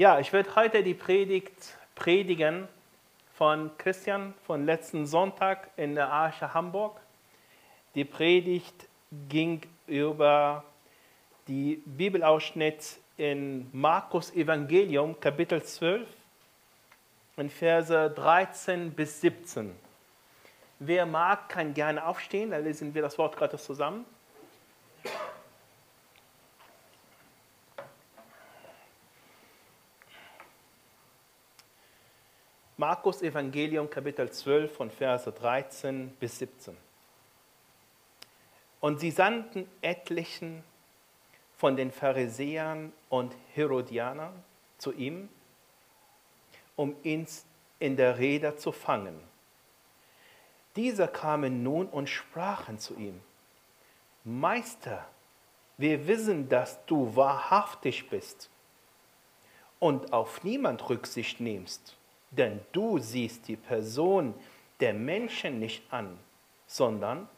Ja, ich werde heute die Predigt predigen von Christian von letzten Sonntag in der Arche Hamburg. Die Predigt ging über die Bibelausschnitt in Markus Evangelium Kapitel 12 in Verse 13 bis 17. Wer mag, kann gerne aufstehen, dann lesen wir das Wort Gottes zusammen. Markus Evangelium Kapitel 12 von Verse 13 bis 17. Und sie sandten etlichen von den Pharisäern und Herodianern zu ihm, um ihn in der Rede zu fangen. Diese kamen nun und sprachen zu ihm, Meister, wir wissen, dass du wahrhaftig bist und auf niemand Rücksicht nimmst denn du siehst die Person der Menschen nicht an, sondern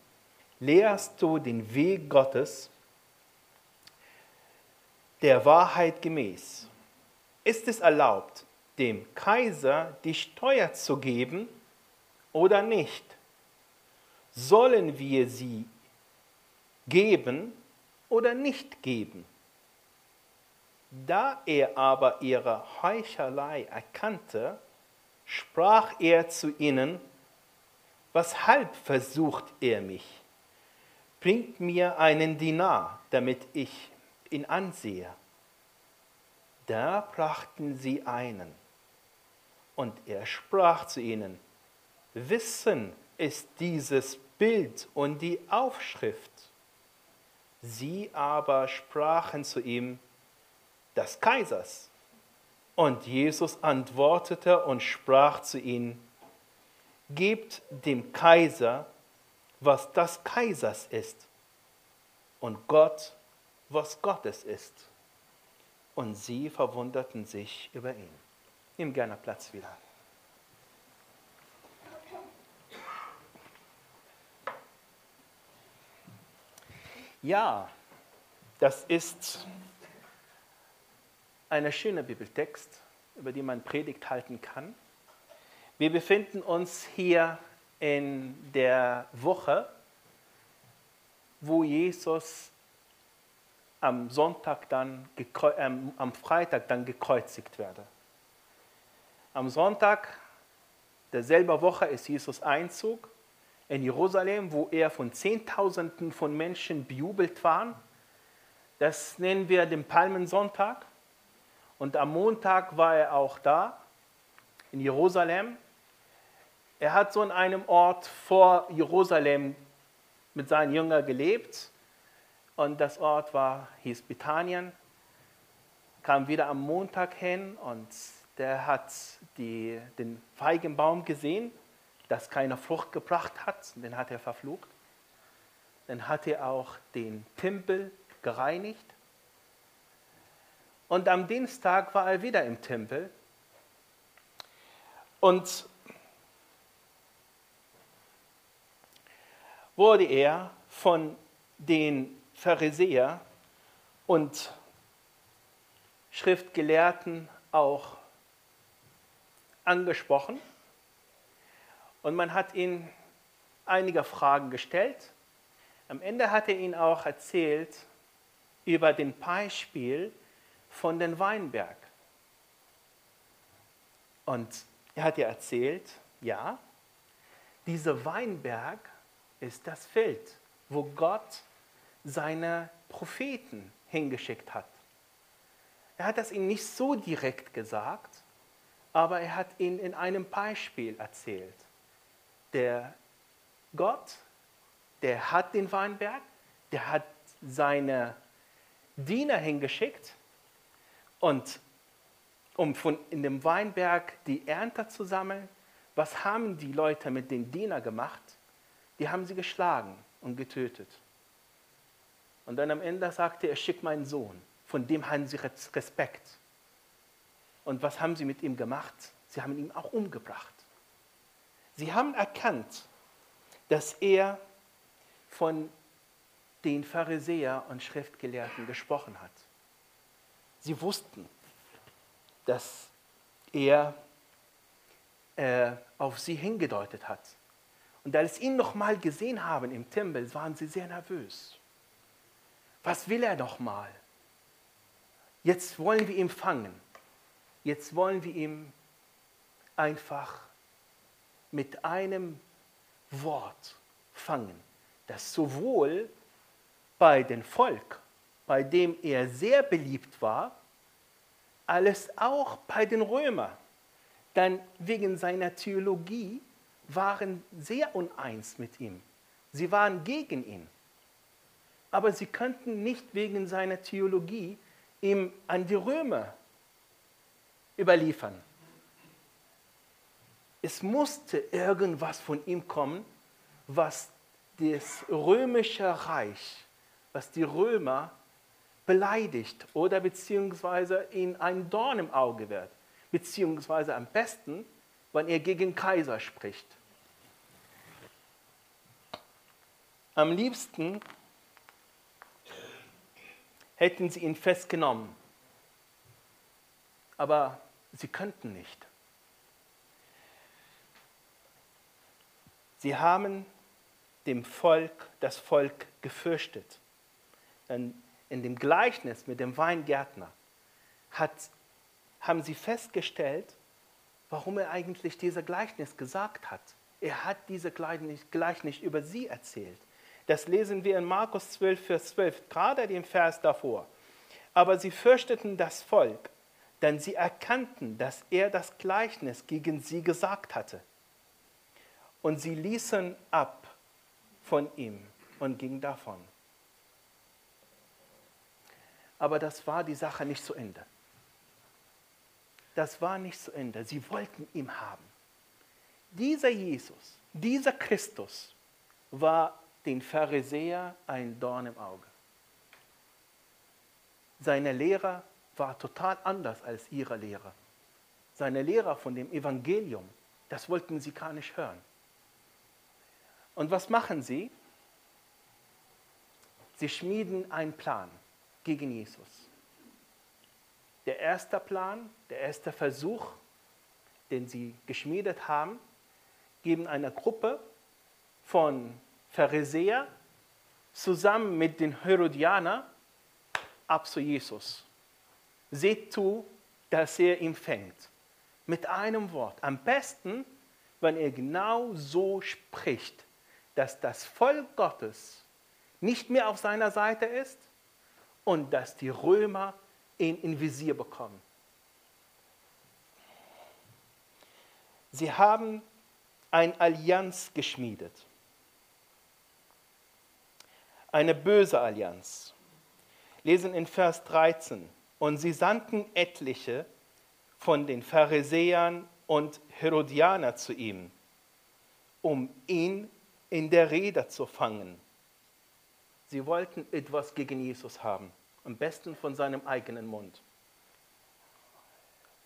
lehrst du den Weg Gottes der Wahrheit gemäß. Ist es erlaubt, dem Kaiser die Steuer zu geben oder nicht? Sollen wir sie geben oder nicht geben? Da er aber ihre Heuchelei erkannte, sprach er zu ihnen, weshalb versucht er mich? Bringt mir einen Dinar, damit ich ihn ansehe. Da brachten sie einen, und er sprach zu ihnen, Wissen ist dieses Bild und die Aufschrift. Sie aber sprachen zu ihm, des Kaisers. Und Jesus antwortete und sprach zu ihnen, Gebt dem Kaiser, was das Kaisers ist, und Gott, was Gottes ist. Und sie verwunderten sich über ihn. Nimm gerne Platz wieder. Ja, das ist ein schöner Bibeltext, über den man Predigt halten kann. Wir befinden uns hier in der Woche, wo Jesus am Sonntag dann, äh, am Freitag dann gekreuzigt werde. Am Sonntag derselben Woche ist Jesus Einzug in Jerusalem, wo er von Zehntausenden von Menschen bejubelt war. Das nennen wir den Palmensonntag. Und am Montag war er auch da, in Jerusalem. Er hat so in einem Ort vor Jerusalem mit seinen Jüngern gelebt. Und das Ort war, hieß Bethanien. Kam wieder am Montag hin und der hat die, den Feigenbaum gesehen, das keine Frucht gebracht hat. Den hat er verflucht. Dann hat er auch den Tempel gereinigt und am Dienstag war er wieder im Tempel. Und wurde er von den Pharisäern und Schriftgelehrten auch angesprochen. Und man hat ihn einige Fragen gestellt. Am Ende hat er ihn auch erzählt über den Beispiel, von den Weinberg. Und er hat ja erzählt, ja, dieser Weinberg ist das Feld, wo Gott seine Propheten hingeschickt hat. Er hat das ihnen nicht so direkt gesagt, aber er hat ihnen in einem Beispiel erzählt. Der Gott, der hat den Weinberg, der hat seine Diener hingeschickt, und um von in dem Weinberg die Ernte zu sammeln, was haben die Leute mit den Dienern gemacht? Die haben sie geschlagen und getötet. Und dann am Ende sagte er, schick meinen Sohn, von dem haben sie Respekt. Und was haben sie mit ihm gemacht? Sie haben ihn auch umgebracht. Sie haben erkannt, dass er von den Pharisäern und Schriftgelehrten gesprochen hat. Sie wussten, dass er äh, auf sie hingedeutet hat. Und als sie ihn nochmal gesehen haben im Tempel, waren sie sehr nervös. Was will er nochmal? Jetzt wollen wir ihn fangen. Jetzt wollen wir ihn einfach mit einem Wort fangen, das sowohl bei dem Volk, bei dem er sehr beliebt war, als auch bei den Römern. Denn wegen seiner Theologie waren sehr uneins mit ihm. Sie waren gegen ihn. Aber sie könnten nicht wegen seiner Theologie ihm an die Römer überliefern. Es musste irgendwas von ihm kommen, was das römische Reich, was die Römer beleidigt oder beziehungsweise ihnen ein Dorn im Auge wird, beziehungsweise am besten, wenn er gegen Kaiser spricht. Am liebsten hätten sie ihn festgenommen, aber sie könnten nicht. Sie haben dem Volk, das Volk gefürchtet. Denn in dem Gleichnis mit dem Weingärtner hat, haben sie festgestellt, warum er eigentlich dieses Gleichnis gesagt hat. Er hat Gleichnis, Gleichnis über sie erzählt. Das lesen wir in Markus 12, Vers 12, gerade den Vers davor. Aber sie fürchteten das Volk, denn sie erkannten, dass er das Gleichnis gegen sie gesagt hatte. Und sie ließen ab von ihm und gingen davon. Aber das war die Sache nicht zu Ende. Das war nicht zu Ende. Sie wollten ihn haben. Dieser Jesus, dieser Christus war den Pharisäer ein Dorn im Auge. Seine Lehre war total anders als ihre Lehre. Seine Lehre von dem Evangelium, das wollten sie gar nicht hören. Und was machen sie? Sie schmieden einen Plan gegen Jesus. Der erste Plan, der erste Versuch, den sie geschmiedet haben, geben einer Gruppe von Pharisäer zusammen mit den Herodianern ab zu Jesus. Seht zu, dass er ihn fängt. Mit einem Wort. Am besten, wenn er genau so spricht, dass das Volk Gottes nicht mehr auf seiner Seite ist und dass die Römer ihn in Visier bekommen. Sie haben eine Allianz geschmiedet eine böse Allianz. Lesen in Vers 13. Und sie sandten etliche von den Pharisäern und Herodianer zu ihm, um ihn in der Rede zu fangen. Sie wollten etwas gegen Jesus haben, am besten von seinem eigenen Mund.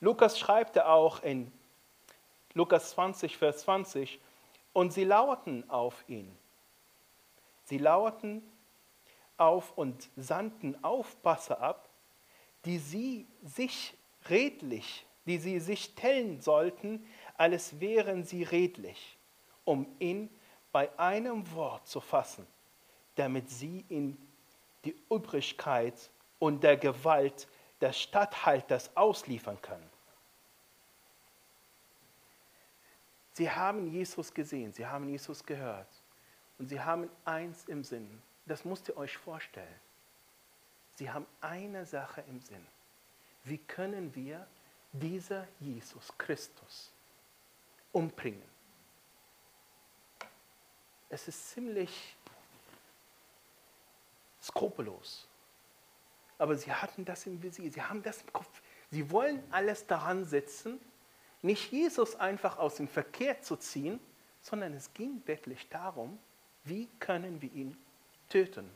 Lukas schreibt auch in Lukas 20, Vers 20, und sie lauerten auf ihn. Sie lauerten auf und sandten Aufpasser ab, die sie sich redlich, die sie sich stellen sollten, als wären sie redlich, um ihn bei einem Wort zu fassen, damit sie in die Übrigkeit und der Gewalt des Statthalters ausliefern können. Sie haben Jesus gesehen, sie haben Jesus gehört und sie haben eins im Sinn, das müsst ihr euch vorstellen. Sie haben eine Sache im Sinn. Wie können wir dieser Jesus Christus umbringen? Es ist ziemlich skrupellos. Aber sie hatten das im Visier, sie haben das im Kopf. Sie wollen alles daran setzen, nicht Jesus einfach aus dem Verkehr zu ziehen, sondern es ging wirklich darum, wie können wir ihn töten.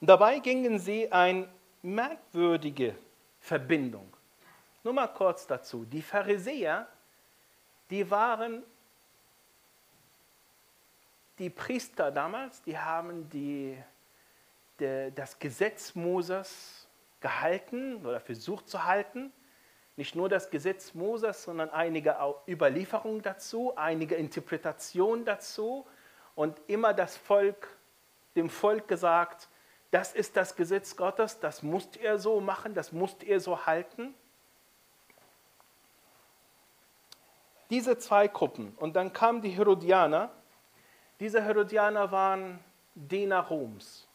Und dabei gingen sie eine merkwürdige Verbindung. Nur mal kurz dazu. Die Pharisäer, die waren die Priester damals, die haben die, das Gesetz Moses gehalten oder versucht zu halten. Nicht nur das Gesetz Moses, sondern einige Überlieferungen dazu, einige Interpretationen dazu und immer das Volk, dem Volk gesagt, das ist das Gesetz Gottes, das musst ihr so machen, das musst ihr so halten. Diese zwei Gruppen. Und dann kamen die Herodianer. Diese Herodianer waren Diener Roms.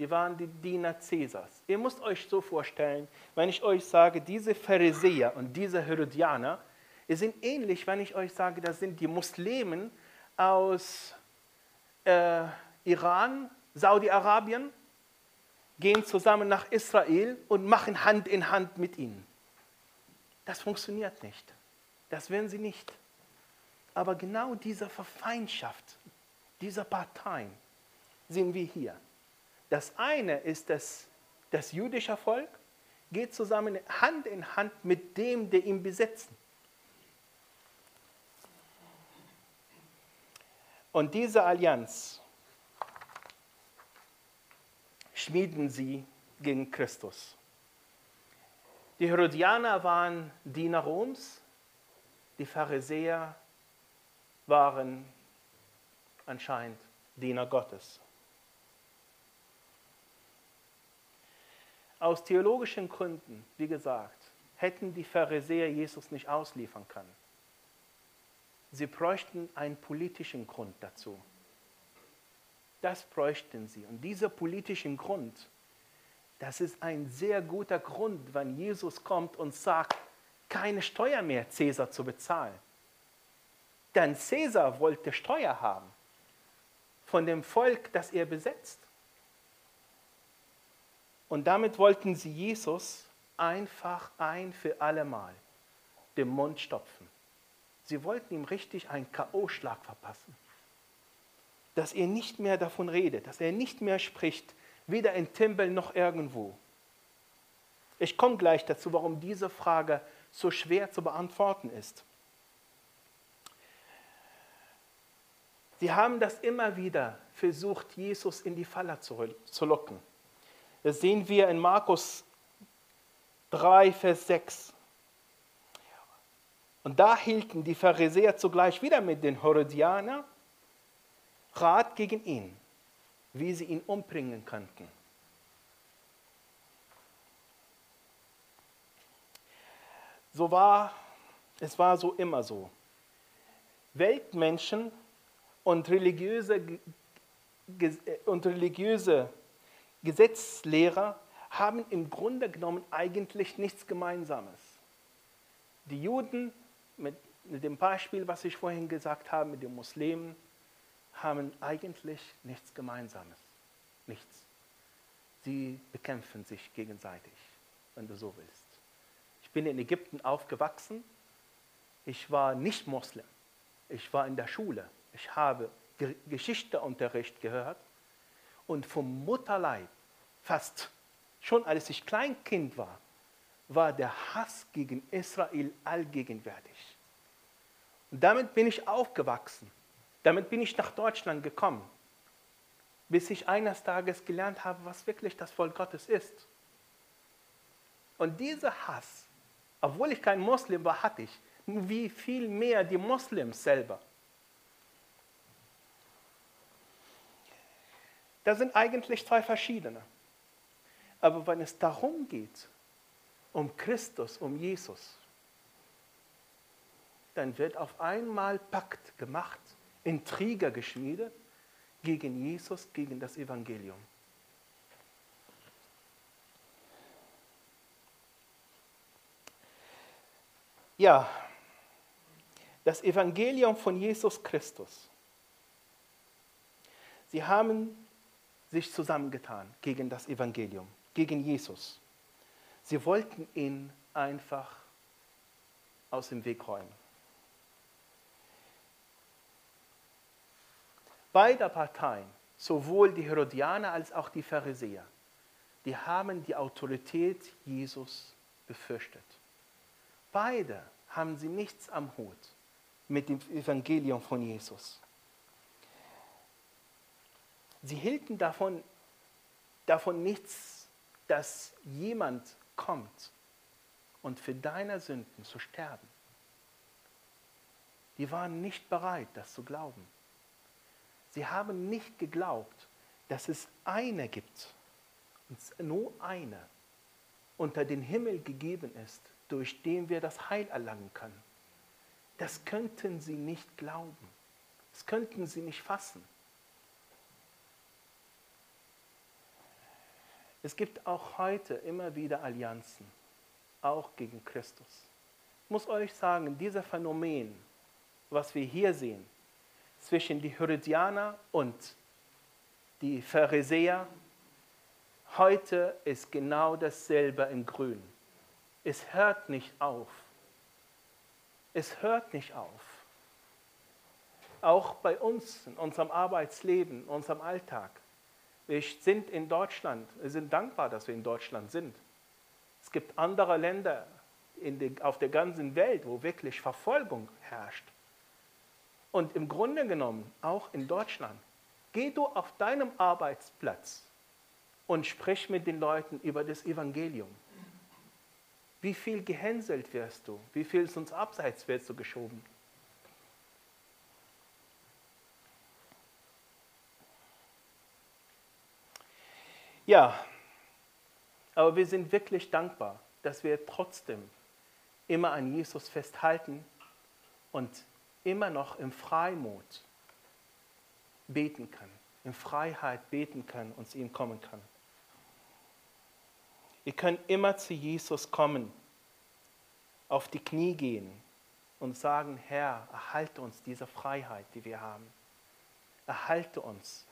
Die waren die Diener Cäsars. Ihr müsst euch so vorstellen, wenn ich euch sage, diese Pharisäer und diese Herodianer, die sind ähnlich, wenn ich euch sage, das sind die Muslimen aus äh, Iran, Saudi-Arabien, gehen zusammen nach Israel und machen Hand in Hand mit ihnen. Das funktioniert nicht. Das werden sie nicht. Aber genau diese Verfeindschaft dieser Parteien sind wir hier. Das eine ist das, das jüdische Volk, geht zusammen Hand in Hand mit dem, der ihn besetzen. Und diese Allianz schmieden sie gegen Christus. Die Herodianer waren Diener Roms, die Pharisäer waren anscheinend Diener Gottes. Aus theologischen Gründen, wie gesagt, hätten die Pharisäer Jesus nicht ausliefern können. Sie bräuchten einen politischen Grund dazu. Das bräuchten sie. Und dieser politische Grund, das ist ein sehr guter Grund, wenn Jesus kommt und sagt, keine Steuer mehr Cäsar zu bezahlen. Denn Cäsar wollte Steuer haben von dem Volk, das er besetzt. Und damit wollten sie Jesus einfach ein für allemal den Mund stopfen. Sie wollten ihm richtig einen K.O.-Schlag verpassen. Dass er nicht mehr davon redet, dass er nicht mehr spricht, weder im Tempel noch irgendwo. Ich komme gleich dazu, warum diese Frage so schwer zu beantworten ist. Sie haben das immer wieder versucht, Jesus in die Falle zu, locken. Das sehen wir in Markus 3, Vers 6. Und da hielten die Pharisäer zugleich wieder mit den Herodianern Rat gegen ihn, wie sie ihn umbringen könnten. So war, es war so immer so. Weltmenschen und religiöse, und religiöse Gesetzlehrer haben im Grunde genommen eigentlich nichts Gemeinsames. Die Juden, mit, mit dem Beispiel, was ich vorhin gesagt habe, mit den Muslimen, haben eigentlich nichts Gemeinsames. Nichts. Sie bekämpfen sich gegenseitig, wenn du so willst. Ich bin in Ägypten aufgewachsen. Ich war nicht Moslem. Ich war in der Schule. Ich habe Geschichteunterricht gehört und vom Mutterleib, fast schon als ich Kleinkind war, war der Hass gegen Israel allgegenwärtig. Und damit bin ich aufgewachsen. Damit bin ich nach Deutschland gekommen, bis ich eines Tages gelernt habe, was wirklich das Volk Gottes ist. Und dieser Hass obwohl ich kein Moslem war, hatte ich. Wie viel mehr die Moslems selber. Das sind eigentlich zwei verschiedene. Aber wenn es darum geht, um Christus, um Jesus, dann wird auf einmal Pakt gemacht, Intrige geschmiedet gegen Jesus, gegen das Evangelium. Ja, das Evangelium von Jesus Christus. Sie haben sich zusammengetan gegen das Evangelium, gegen Jesus. Sie wollten ihn einfach aus dem Weg räumen. Beide Parteien, sowohl die Herodianer als auch die Pharisäer, die haben die Autorität Jesus befürchtet. Beide haben sie nichts am Hut mit dem Evangelium von Jesus. Sie hielten davon davon nichts, dass jemand kommt und für deine Sünden zu sterben. Die waren nicht bereit, das zu glauben. Sie haben nicht geglaubt, dass es eine gibt, und nur eine, unter den Himmel gegeben ist, durch den wir das Heil erlangen können. Das könnten sie nicht glauben. Das könnten sie nicht fassen. Es gibt auch heute immer wieder Allianzen, auch gegen Christus. Ich muss euch sagen, dieser Phänomen, was wir hier sehen, zwischen die Herodianer und die Pharisäer, heute ist genau dasselbe in Grün. Es hört nicht auf. Es hört nicht auf. Auch bei uns, in unserem Arbeitsleben, in unserem Alltag. Wir sind in Deutschland. Wir sind dankbar, dass wir in Deutschland sind. Es gibt andere Länder die, auf der ganzen Welt, wo wirklich Verfolgung herrscht. Und im Grunde genommen, auch in Deutschland, geh du auf deinem Arbeitsplatz und sprich mit den Leuten über das Evangelium. Wie viel gehänselt wirst du? Wie viel sonst abseits wirst du geschoben? Ja, aber wir sind wirklich dankbar, dass wir trotzdem immer an Jesus festhalten und immer noch im Freimut beten können, in Freiheit beten können und zu ihm kommen können. Wir können immer zu Jesus kommen, auf die Knie gehen und sagen, Herr, erhalte uns diese Freiheit, die wir haben. Erhalte uns,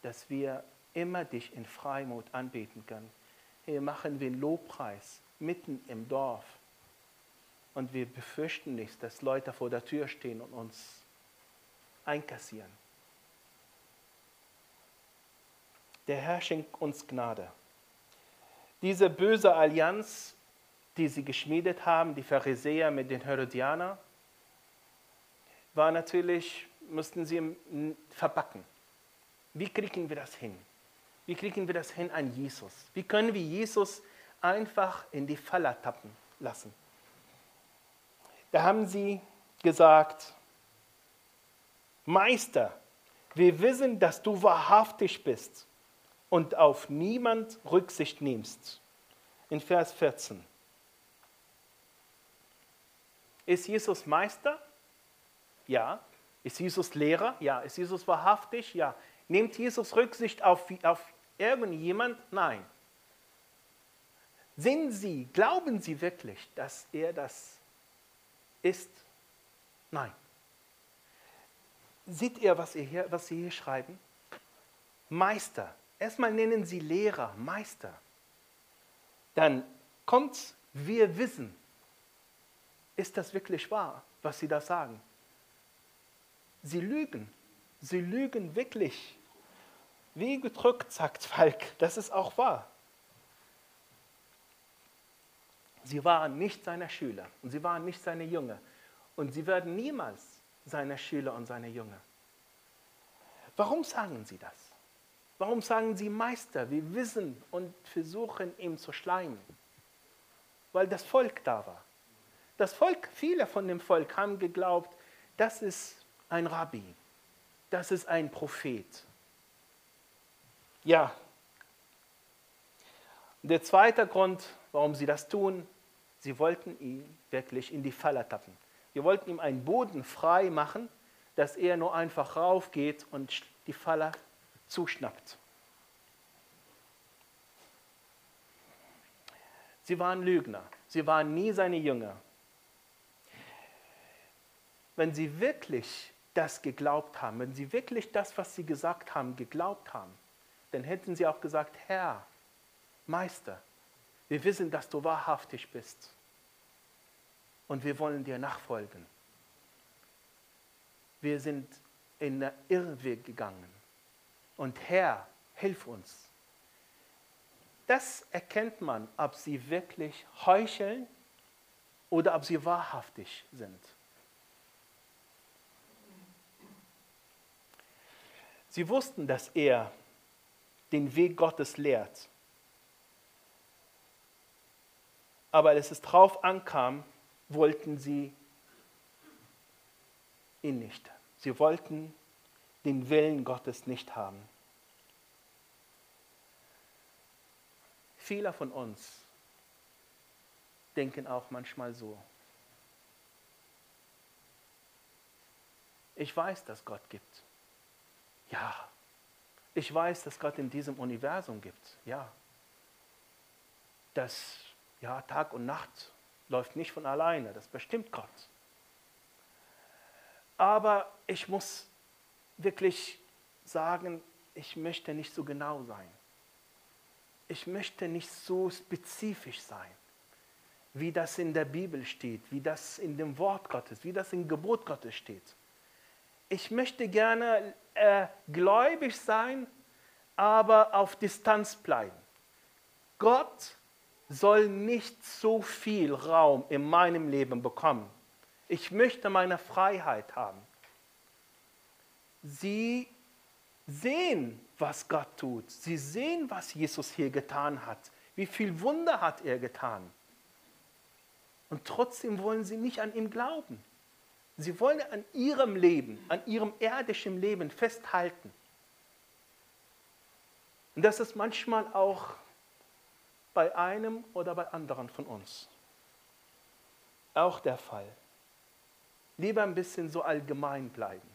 dass wir immer dich in Freimut anbeten können. Hier machen wir einen Lobpreis mitten im Dorf. Und wir befürchten nicht, dass Leute vor der Tür stehen und uns einkassieren. Der Herr schenkt uns Gnade. Diese böse Allianz, die sie geschmiedet haben, die Pharisäer mit den Herodianern, war natürlich, mussten sie verbacken. Wie kriegen wir das hin? Wie kriegen wir das hin an Jesus? Wie können wir Jesus einfach in die Falle tappen lassen? Da haben sie gesagt, Meister, wir wissen, dass du wahrhaftig bist und auf niemand Rücksicht nimmst. In Vers 14. Ist Jesus Meister? Ja. Ist Jesus Lehrer? Ja. Ist Jesus wahrhaftig? Ja. Nimmt Jesus Rücksicht auf, auf irgendjemand? Nein. Sind Sie, glauben Sie wirklich, dass er das ist? Nein. Seht ihr, was, ihr hier, was Sie hier schreiben? Meister. Erstmal nennen Sie Lehrer, Meister. Dann kommt, wir wissen. Ist das wirklich wahr, was Sie da sagen? Sie lügen. Sie lügen wirklich. Wie gedrückt, sagt Falk, das ist auch wahr. Sie waren nicht seine Schüler und sie waren nicht seine Jünger. Und sie werden niemals seine Schüler und seine Jünger. Warum sagen sie das? Warum sagen sie Meister? Wir wissen und versuchen ihn zu schleimen. Weil das Volk da war. Das Volk, viele von dem Volk haben geglaubt, das ist ein Rabbi, das ist ein Prophet. Ja. Der zweite Grund, warum sie das tun, sie wollten ihn wirklich in die Falle tappen. Sie wollten ihm einen Boden frei machen, dass er nur einfach raufgeht und die Falle zuschnappt. Sie waren Lügner. Sie waren nie seine Jünger. Wenn sie wirklich das geglaubt haben, wenn sie wirklich das, was sie gesagt haben, geglaubt haben, dann hätten sie auch gesagt, Herr, Meister, wir wissen, dass du wahrhaftig bist und wir wollen dir nachfolgen. Wir sind in der Irrweg gegangen und Herr, hilf uns. Das erkennt man, ob sie wirklich heucheln oder ob sie wahrhaftig sind. Sie wussten, dass er den Weg Gottes lehrt. Aber als es drauf ankam, wollten sie ihn nicht. Sie wollten den Willen Gottes nicht haben. Viele von uns denken auch manchmal so. Ich weiß, dass Gott gibt. Ja. Ich weiß, dass Gott in diesem Universum gibt. Ja. Das, ja, Tag und Nacht läuft nicht von alleine. Das bestimmt Gott. Aber ich muss wirklich sagen, ich möchte nicht so genau sein. Ich möchte nicht so spezifisch sein, wie das in der Bibel steht, wie das in dem Wort Gottes, wie das im Gebot Gottes steht ich möchte gerne äh, gläubig sein, aber auf Distanz bleiben. Gott soll nicht so viel Raum in meinem Leben bekommen. Ich möchte meine Freiheit haben. Sie sehen, was Gott tut. Sie sehen, was Jesus hier getan hat. Wie viel Wunder hat er getan. Und trotzdem wollen sie nicht an ihm glauben. Sie wollen an ihrem Leben, an ihrem irdischen Leben festhalten. Und das ist manchmal auch bei einem oder bei anderen von uns auch der Fall. Lieber ein bisschen so allgemein bleiben.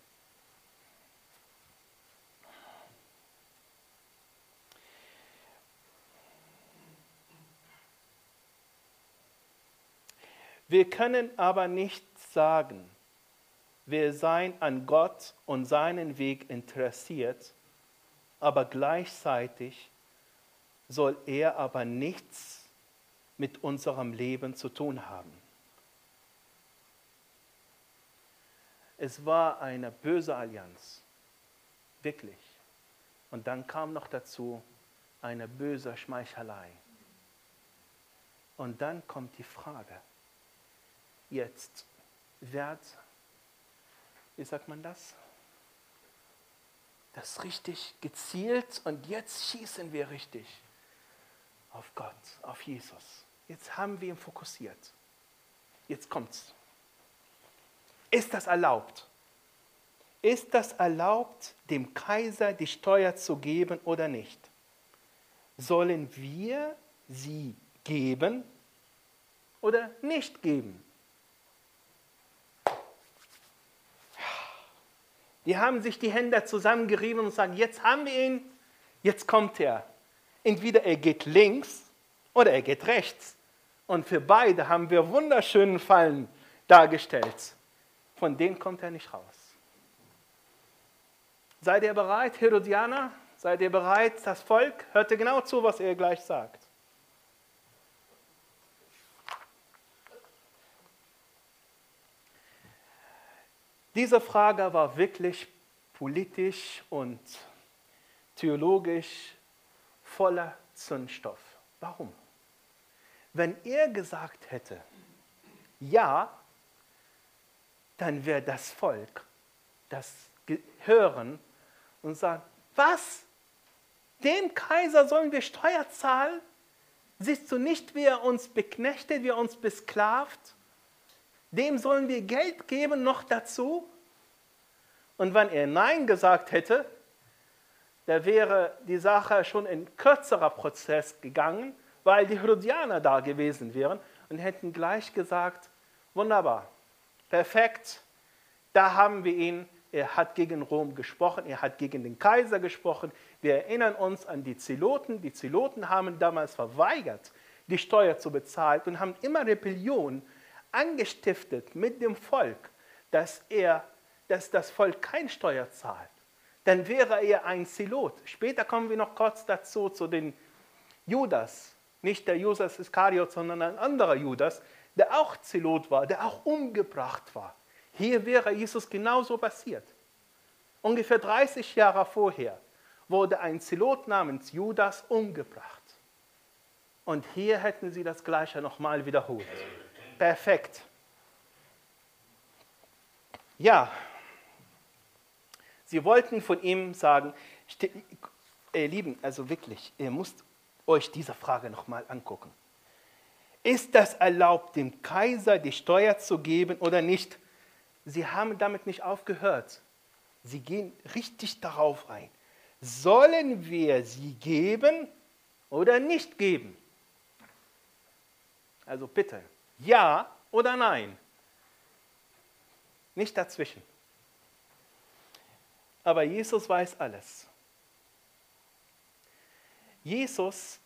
Wir können aber nicht sagen, wir seien an Gott und seinen Weg interessiert, aber gleichzeitig soll er aber nichts mit unserem Leben zu tun haben. Es war eine böse Allianz, wirklich. Und dann kam noch dazu eine böse Schmeichelei. Und dann kommt die Frage, jetzt wird wie sagt man das? Das ist richtig gezielt und jetzt schießen wir richtig auf Gott, auf Jesus. Jetzt haben wir ihn fokussiert. Jetzt kommt's. Ist das erlaubt? Ist das erlaubt, dem Kaiser die Steuer zu geben oder nicht? Sollen wir sie geben oder nicht geben? Die haben sich die Hände zusammengerieben und sagen, jetzt haben wir ihn, jetzt kommt er. Entweder er geht links oder er geht rechts. Und für beide haben wir wunderschönen Fallen dargestellt. Von denen kommt er nicht raus. Seid ihr bereit, Herodianer? Seid ihr bereit, das Volk? Hört ihr genau zu, was er gleich sagt. Diese Frage war wirklich politisch und theologisch voller Zündstoff. Warum? Wenn er gesagt hätte, ja, dann wäre das Volk das hören und sagen, was? Dem Kaiser sollen wir Steuer zahlen? Siehst du nicht, wie er uns beknechtet, wie er uns besklavt? Dem sollen wir Geld geben noch dazu? Und wenn er Nein gesagt hätte, da wäre die Sache schon in kürzerer Prozess gegangen, weil die Herodianer da gewesen wären und hätten gleich gesagt, wunderbar, perfekt, da haben wir ihn, er hat gegen Rom gesprochen, er hat gegen den Kaiser gesprochen. Wir erinnern uns an die Zeloten. Die Zeloten haben damals verweigert, die Steuer zu bezahlen und haben immer Rebellion angestiftet mit dem Volk, dass, er, dass das Volk kein Steuer zahlt, dann wäre er ein Zelot. Später kommen wir noch kurz dazu, zu den Judas. Nicht der Judas Iskariot, sondern ein anderer Judas, der auch Zelot war, der auch umgebracht war. Hier wäre Jesus genauso passiert. Ungefähr 30 Jahre vorher wurde ein Zelot namens Judas umgebracht. Und hier hätten sie das Gleiche nochmal wiederholt perfekt. Ja, sie wollten von ihm sagen, ihr Lieben, also wirklich, ihr müsst euch diese Frage nochmal angucken. Ist das erlaubt, dem Kaiser die Steuer zu geben oder nicht? Sie haben damit nicht aufgehört. Sie gehen richtig darauf ein. Sollen wir sie geben oder nicht geben? Also bitte, ja oder nein? Nicht dazwischen. Aber Jesus weiß alles. Jesus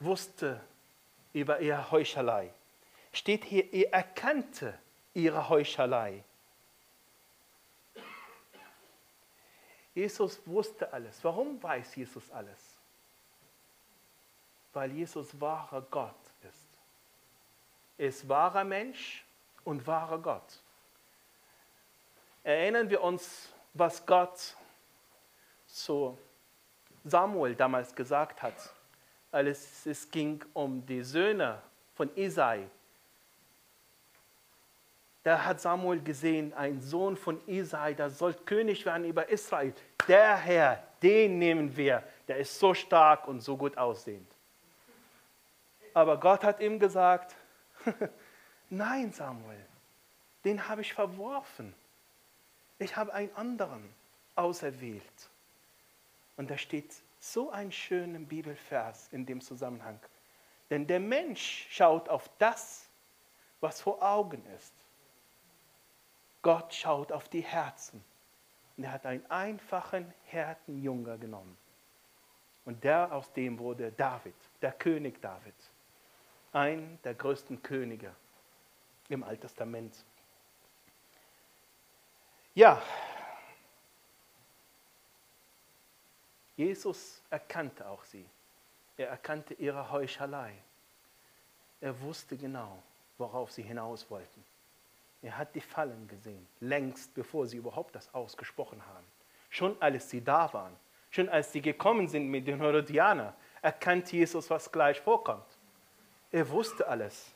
wusste über ihre Heuchelei. Steht hier, er erkannte ihre Heuchelei. Jesus wusste alles. Warum weiß Jesus alles? Weil Jesus wahrer Gott ist. Er wahrer Mensch und wahrer Gott. Erinnern wir uns, was Gott zu Samuel damals gesagt hat, als es ging um die Söhne von Isai. Da hat Samuel gesehen, ein Sohn von Isai, der soll König werden über Israel. Der Herr, den nehmen wir, der ist so stark und so gut aussehend. Aber Gott hat ihm gesagt, nein Samuel, den habe ich verworfen. Ich habe einen anderen auserwählt. Und da steht so ein schöner Bibelvers in dem Zusammenhang. Denn der Mensch schaut auf das, was vor Augen ist. Gott schaut auf die Herzen. Und er hat einen einfachen Härtenjunge genommen. Und der aus dem wurde David, der König David. Ein der größten Könige im Alten Testament. Ja, Jesus erkannte auch sie. Er erkannte ihre Heuchelei. Er wusste genau, worauf sie hinaus wollten. Er hat die Fallen gesehen, längst bevor sie überhaupt das ausgesprochen haben. Schon als sie da waren, schon als sie gekommen sind mit den Herodianern, erkannte Jesus, was gleich vorkommt. Er wusste alles.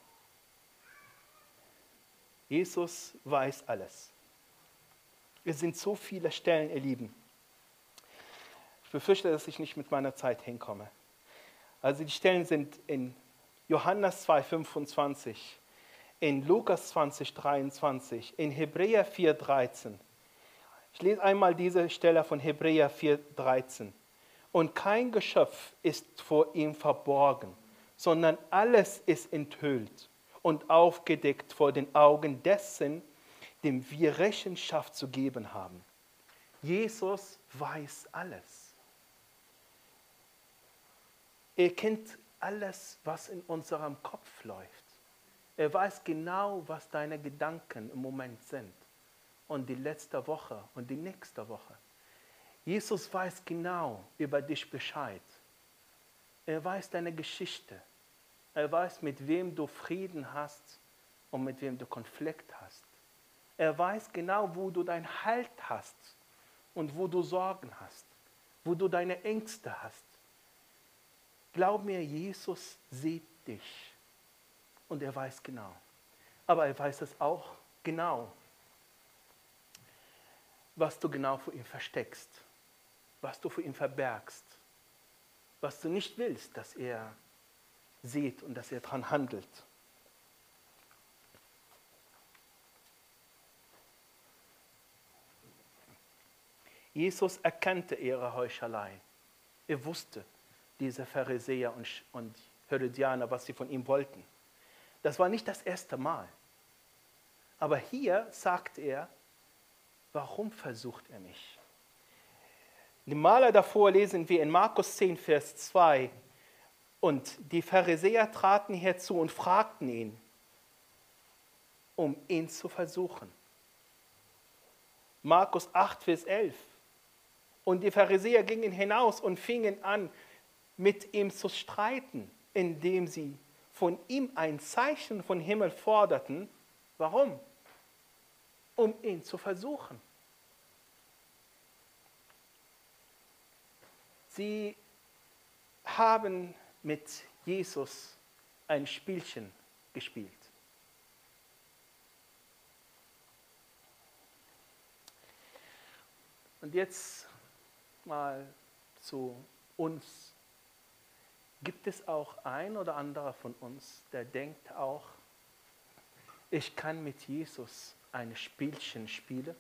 Jesus weiß alles. Es sind so viele Stellen, ihr Lieben, ich befürchte, dass ich nicht mit meiner Zeit hinkomme. Also die Stellen sind in Johannes 2,25, in Lukas 20, 23, in Hebräer 4, 13. Ich lese einmal diese Stelle von Hebräer 4, 13. Und kein Geschöpf ist vor ihm verborgen, sondern alles ist enthüllt und aufgedeckt vor den Augen dessen, dem wir Rechenschaft zu geben haben. Jesus weiß alles. Er kennt alles, was in unserem Kopf läuft. Er weiß genau, was deine Gedanken im Moment sind. Und die letzte Woche und die nächste Woche. Jesus weiß genau über dich Bescheid. Er weiß deine Geschichte. Er weiß, mit wem du Frieden hast und mit wem du Konflikt hast. Er weiß genau, wo du dein Halt hast und wo du Sorgen hast, wo du deine Ängste hast. Glaub mir, Jesus sieht dich und er weiß genau. Aber er weiß es auch genau, was du genau vor ihm versteckst, was du vor ihm verbergst, was du nicht willst, dass er sieht und dass er daran handelt. Jesus erkannte ihre Heuchelei. Er wusste, diese Pharisäer und, und Herodianer, was sie von ihm wollten. Das war nicht das erste Mal. Aber hier sagt er, warum versucht er mich? Die Maler davor lesen wir in Markus 10, Vers 2. Und die Pharisäer traten herzu und fragten ihn, um ihn zu versuchen. Markus 8, Vers 11. Und die Pharisäer gingen hinaus und fingen an, mit ihm zu streiten, indem sie von ihm ein Zeichen vom Himmel forderten. Warum? Um ihn zu versuchen. Sie haben mit Jesus ein Spielchen gespielt. Und jetzt mal zu uns. Gibt es auch ein oder anderer von uns, der denkt auch, ich kann mit Jesus ein Spielchen spielen?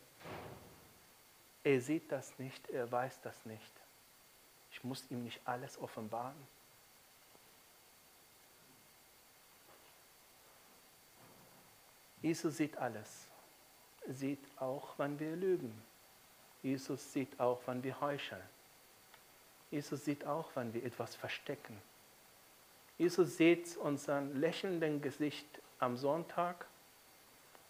Er sieht das nicht, er weiß das nicht. Ich muss ihm nicht alles offenbaren. Jesus sieht alles. Er sieht auch, wann wir lügen. Jesus sieht auch, wann wir heucheln. Jesus sieht auch, wann wir etwas verstecken. Jesus sieht unser lächelnden Gesicht am Sonntag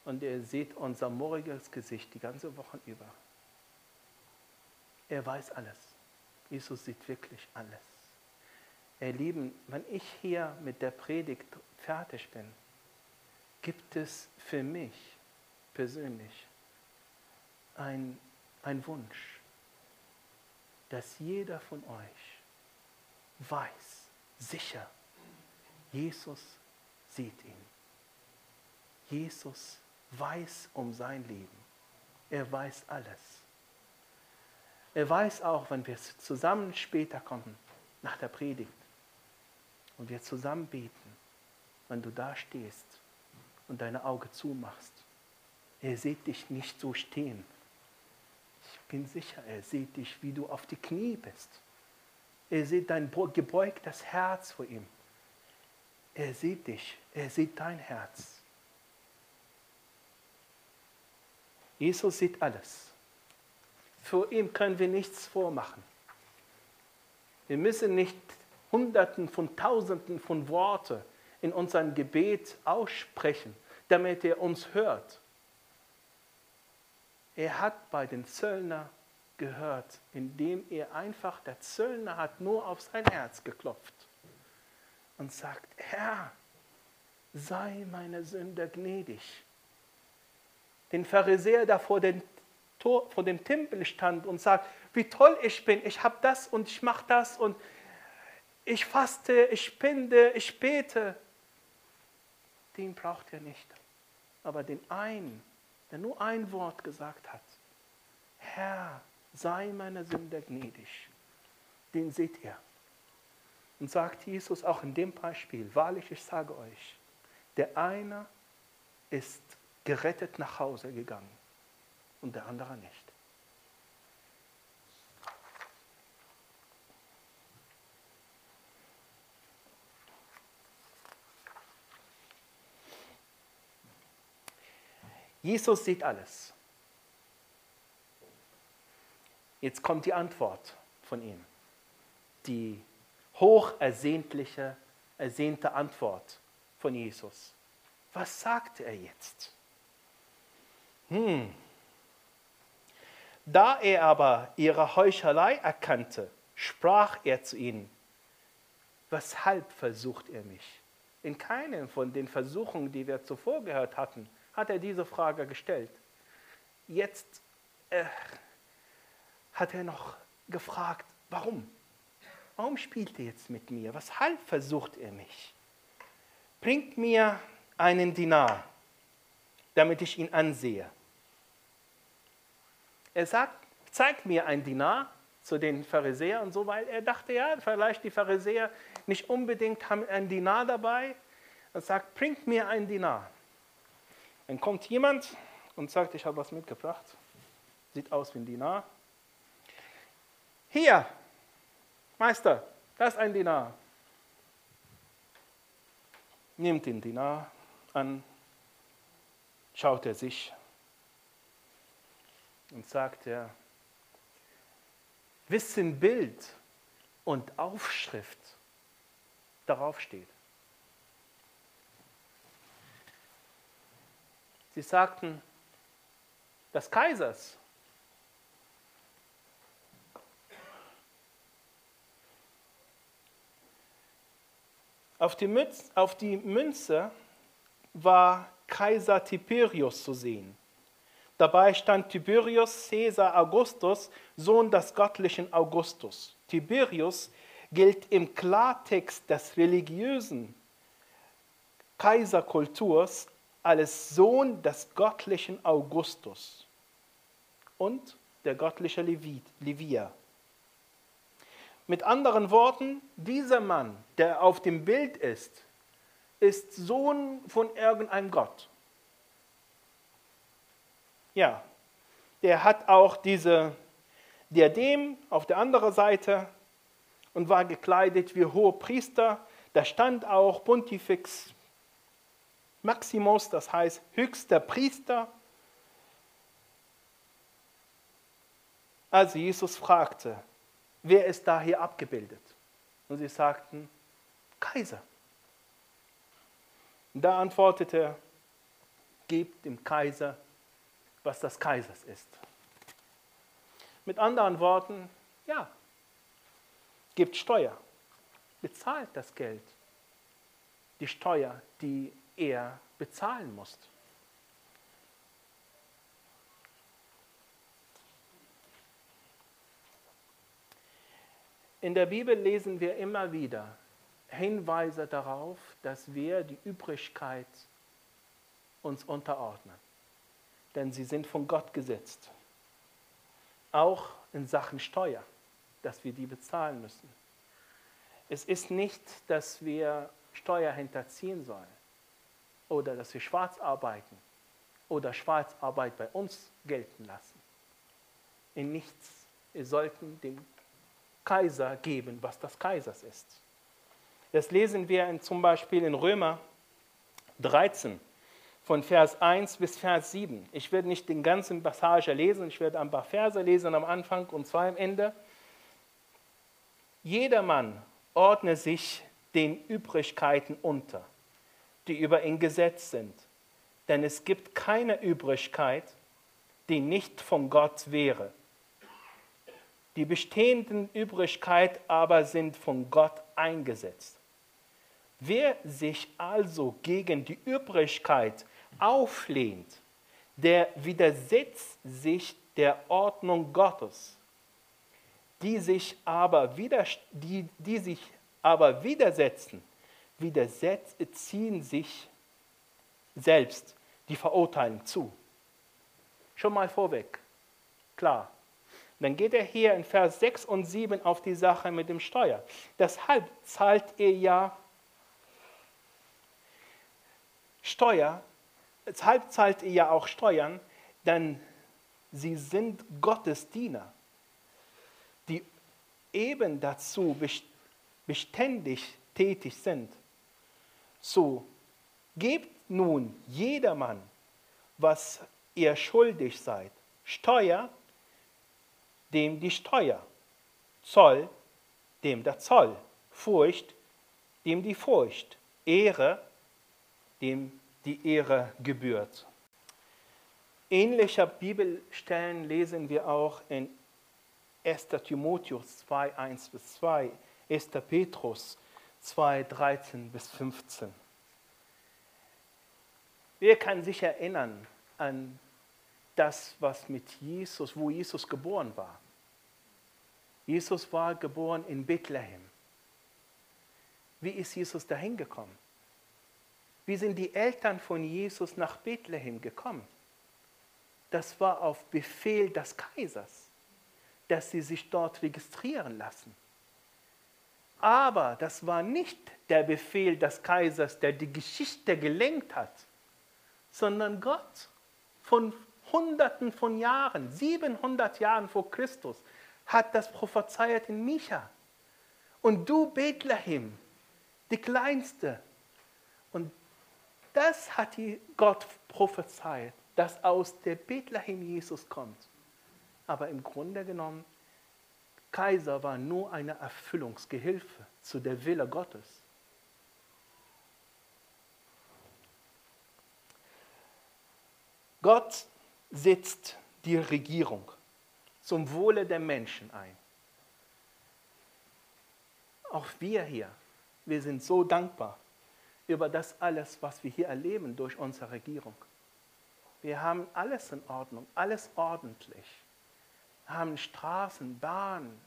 und er sieht unser morgiges Gesicht die ganze Woche über. Er weiß alles. Jesus sieht wirklich alles. Ihr Lieben, wenn ich hier mit der Predigt fertig bin, gibt es für mich persönlich ein, ein Wunsch, dass jeder von euch weiß, sicher, Jesus sieht ihn. Jesus weiß um sein Leben. Er weiß alles. Er weiß auch, wenn wir zusammen später kommen, nach der Predigt, und wir zusammen beten, wenn du da stehst und deine Augen zumachst. Er sieht dich nicht so stehen. Ich bin sicher, er sieht dich, wie du auf die Knie bist. Er sieht dein gebeugtes Herz vor ihm. Er sieht dich, er sieht dein Herz. Jesus sieht alles. Für ihn können wir nichts vormachen. Wir müssen nicht Hunderten von Tausenden von Worten in unserem Gebet aussprechen, damit er uns hört. Er hat bei den Zöllner gehört, indem er einfach, der Zöllner hat nur auf sein Herz geklopft und sagt, Herr, sei meine Sünder gnädig. Den Pharisäer, der vor, den Tor, vor dem Tempel stand und sagt, wie toll ich bin, ich habe das und ich mache das und ich faste, ich spende, ich bete. Den braucht er nicht. Aber den einen, der nur ein Wort gesagt hat, Herr, sei meiner Sünder gnädig, den seht ihr. Und sagt Jesus auch in dem Beispiel, wahrlich, ich sage euch, der eine ist gerettet nach Hause gegangen und der andere nicht. Jesus sieht alles. Jetzt kommt die Antwort von ihm. Die hochersehnliche, ersehnte Antwort von Jesus. Was sagt er jetzt? Hm. Da er aber ihre Heuchelei erkannte, sprach er zu ihnen, weshalb versucht ihr mich? In keinem von den Versuchungen, die wir zuvor gehört hatten, hat er diese Frage gestellt. Jetzt äh, hat er noch gefragt, warum? Warum spielt er jetzt mit mir? Weshalb versucht er mich? Bringt mir einen Dinar, damit ich ihn ansehe. Er sagt, zeigt mir einen Dinar zu den Pharisäern und so, weil er dachte, ja, vielleicht die Pharisäer nicht unbedingt haben einen Dinar dabei. Er sagt, bringt mir einen Dinar. Dann kommt jemand und sagt, ich habe was mitgebracht. Sieht aus wie ein Dinar. Hier, Meister, das ist ein Dinar. Nimmt den Dinar an, schaut er sich und sagt er, wissen Bild und Aufschrift darauf steht. Sie sagten, des Kaisers. Auf die, Münze, auf die Münze war Kaiser Tiberius zu sehen. Dabei stand Tiberius Caesar Augustus, Sohn des göttlichen Augustus. Tiberius gilt im Klartext des religiösen Kaiserkulturs als Sohn des göttlichen Augustus und der göttliche Livia. Mit anderen Worten, dieser Mann, der auf dem Bild ist, ist Sohn von irgendeinem Gott. Ja, der hat auch diese Diadem auf der anderen Seite und war gekleidet wie hoher Priester. Da stand auch Pontifex Maximus, das heißt höchster Priester. Als Jesus fragte, wer ist da hier abgebildet? Und sie sagten, Kaiser. Und da antwortete er, gebt dem Kaiser, was das Kaisers ist. Mit anderen Worten, ja, gibt Steuer, bezahlt das Geld, die Steuer, die er bezahlen muss. In der Bibel lesen wir immer wieder Hinweise darauf, dass wir die Übrigkeit uns unterordnen. Denn sie sind von Gott gesetzt. Auch in Sachen Steuer, dass wir die bezahlen müssen. Es ist nicht, dass wir Steuer hinterziehen sollen oder dass wir schwarz arbeiten oder Schwarzarbeit bei uns gelten lassen. In nichts. Wir sollten dem Kaiser geben, was das Kaisers ist. Das lesen wir in, zum Beispiel in Römer 13 von Vers 1 bis Vers 7. Ich werde nicht den ganzen Passage lesen, ich werde ein paar Verse lesen am Anfang und zwei am Ende. Jedermann ordne sich den Übrigkeiten unter, die über ihn gesetzt sind. Denn es gibt keine Übrigkeit, die nicht von Gott wäre. Die bestehenden Übrigkeiten aber sind von Gott eingesetzt. Wer sich also gegen die Übrigkeit auflehnt, der widersetzt sich der Ordnung Gottes. Die sich aber, die, die sich aber widersetzen, widersetzen sich selbst die Verurteilung zu. Schon mal vorweg, klar. Dann geht er hier in Vers 6 und 7 auf die Sache mit dem Steuer. Deshalb zahlt ihr ja Steuer, deshalb zahlt ihr ja auch Steuern, denn sie sind Gottes Diener, die eben dazu beständig tätig sind. So gebt nun jedermann, was ihr schuldig seid. Steuer, dem die Steuer. Zoll, dem der Zoll. Furcht, dem die Furcht. Ehre, dem die Ehre gebührt. Ähnliche Bibelstellen lesen wir auch in 1. Timotheus 2, 1 bis 2, 1. Petrus 2, 13 bis 15. Wer kann sich erinnern an das, was mit Jesus, wo Jesus geboren war? Jesus war geboren in Bethlehem. Wie ist Jesus dahin gekommen? Wie sind die Eltern von Jesus nach Bethlehem gekommen? Das war auf Befehl des Kaisers, dass sie sich dort registrieren lassen. Aber das war nicht der Befehl des Kaisers, der die Geschichte gelenkt hat, sondern Gott von Hunderten von Jahren, 700 Jahren vor Christus, hat das prophezeit in Micha. Und du, Bethlehem, die Kleinste. Und das hat Gott prophezeit, dass aus der Bethlehem Jesus kommt. Aber im Grunde genommen, Kaiser war nur eine Erfüllungsgehilfe zu der Wille Gottes. Gott setzt die Regierung zum Wohle der Menschen ein. Auch wir hier, wir sind so dankbar, über das alles, was wir hier erleben durch unsere Regierung. Wir haben alles in Ordnung, alles ordentlich. Haben Straßen, Bahnen,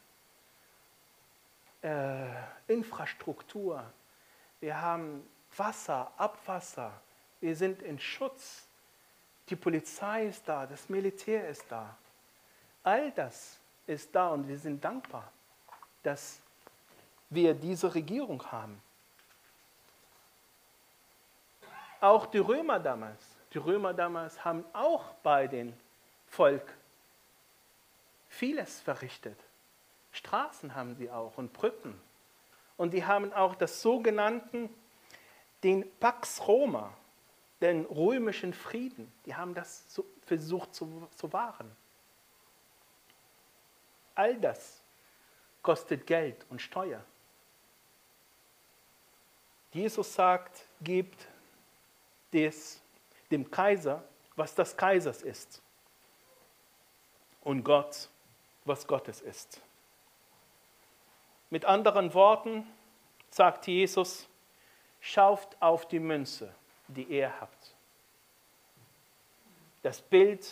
äh, Infrastruktur. Wir haben Wasser, Abwasser. Wir sind in Schutz. Die Polizei ist da, das Militär ist da. All das ist da und wir sind dankbar, dass wir diese Regierung haben. Auch die Römer damals, die Römer damals haben auch bei dem Volk vieles verrichtet. Straßen haben sie auch und Brücken. Und die haben auch das sogenannten, den Pax Roma, den römischen Frieden, die haben das versucht zu, zu wahren. All das kostet Geld und Steuer. Jesus sagt, gebt des, dem Kaiser, was das Kaisers ist. Und Gott, was Gottes ist. Mit anderen Worten sagt Jesus, schaut auf die Münze, die ihr habt. Das Bild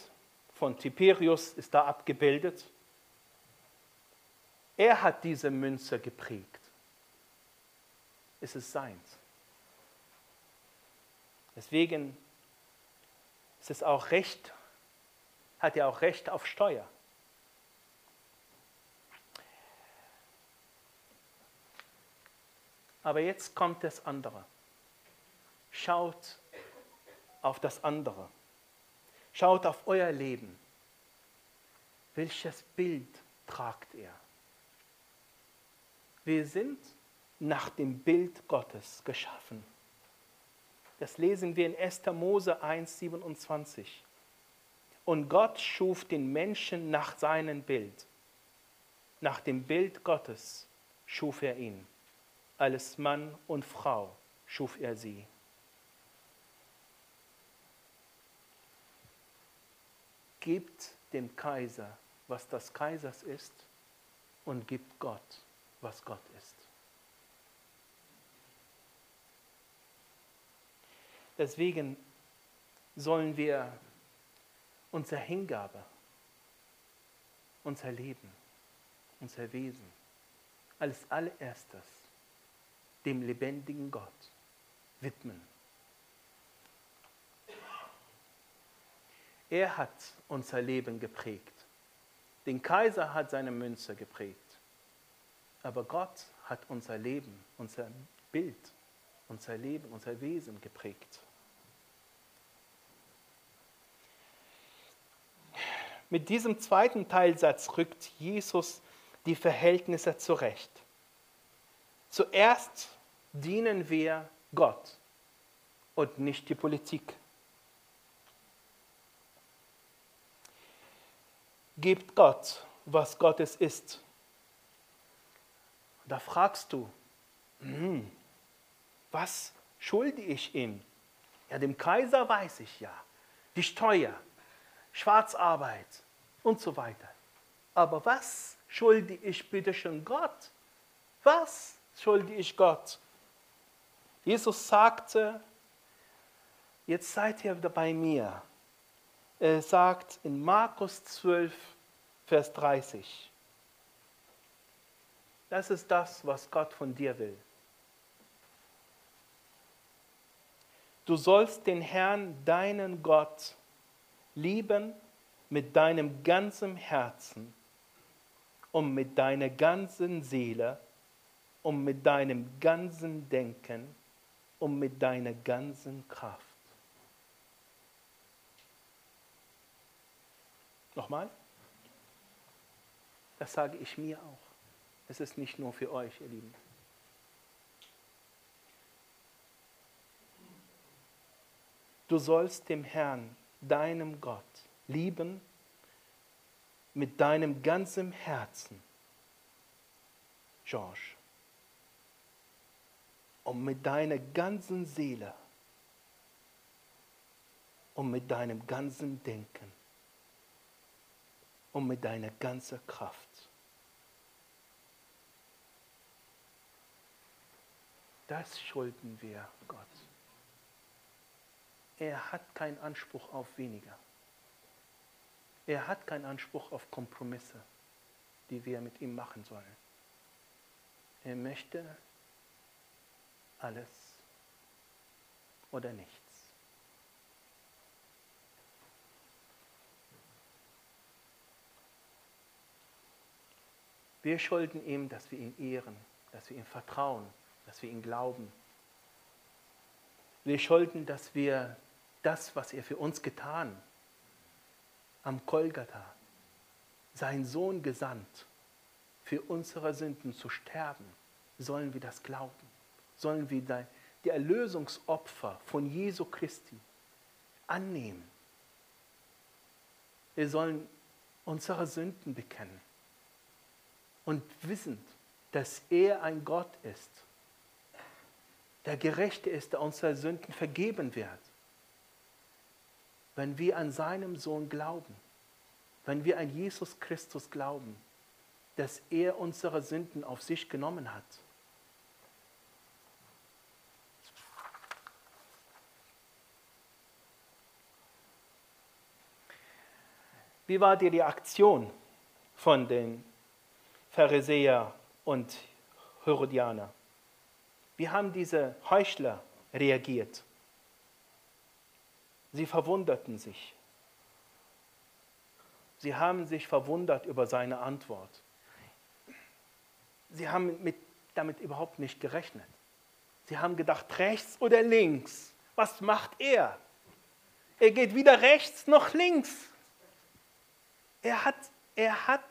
von Tiberius ist da abgebildet. Er hat diese Münze geprägt. Es ist seins. Deswegen ist es auch Recht, hat er auch Recht auf Steuer. Aber jetzt kommt das andere. Schaut auf das andere. Schaut auf euer Leben. Welches Bild tragt ihr? Wir sind nach dem Bild Gottes geschaffen. Das lesen wir in 1. Mose 1, 27. Und Gott schuf den Menschen nach seinem Bild. Nach dem Bild Gottes schuf er ihn. Als Mann und Frau schuf er sie. Gebt dem Kaiser, was das Kaisers ist, und gibt Gott, was Gott ist. Deswegen sollen wir unsere Hingabe, unser Leben, unser Wesen als allererstes dem lebendigen Gott widmen. Er hat unser Leben geprägt. Den Kaiser hat seine Münze geprägt. Aber Gott hat unser Leben, unser Bild, unser Leben, unser Wesen geprägt. Mit diesem zweiten Teilsatz rückt Jesus die Verhältnisse zurecht. Zuerst dienen wir Gott und nicht die Politik. Gebt Gott, was Gottes ist. Da fragst du, hm, was schulde ich ihm? Ja, dem Kaiser weiß ich ja, die Steuer, Schwarzarbeit und so weiter. Aber was schulde ich bitte schon Gott? Was schulde ich Gott? Jesus sagte, jetzt seid ihr bei mir. Er sagt in Markus 12, Vers 30, das ist das, was Gott von dir will. Du sollst den Herrn, deinen Gott, lieben mit deinem ganzen Herzen und mit deiner ganzen Seele und mit deinem ganzen Denken und mit deiner ganzen Kraft. Nochmal? Das sage ich mir auch. Es ist nicht nur für euch, ihr Lieben. Du sollst dem Herrn deinem Gott lieben mit deinem ganzen Herzen, George, und mit deiner ganzen Seele und mit deinem ganzen Denken und mit deiner ganzen Kraft. Das schulden wir Gott. Er hat keinen Anspruch auf weniger. Er hat keinen Anspruch auf Kompromisse, die wir mit ihm machen sollen. Er möchte alles oder nichts. Wir schulden ihm, dass wir ihn ehren dass wir ihm vertrauen, dass wir ihm glauben. Wir schulden, dass wir das, was er für uns getan am Golgatha, seinen Sohn gesandt, für unsere Sünden zu sterben, sollen wir das glauben. Sollen wir die Erlösungsopfer von Jesu Christi annehmen. Wir sollen unsere Sünden bekennen und wissen, dass er ein Gott ist, der Gerechte ist, der unsere Sünden vergeben wird. Wenn wir an seinem Sohn glauben, wenn wir an Jesus Christus glauben, dass er unsere Sünden auf sich genommen hat. Wie war die Reaktion von den Pharisäer und Herodianer? Wie haben diese Heuchler reagiert? Sie verwunderten sich. Sie haben sich verwundert über seine Antwort. Sie haben mit, damit überhaupt nicht gerechnet. Sie haben gedacht, rechts oder links. Was macht er? Er geht weder rechts noch links. Er hat, er hat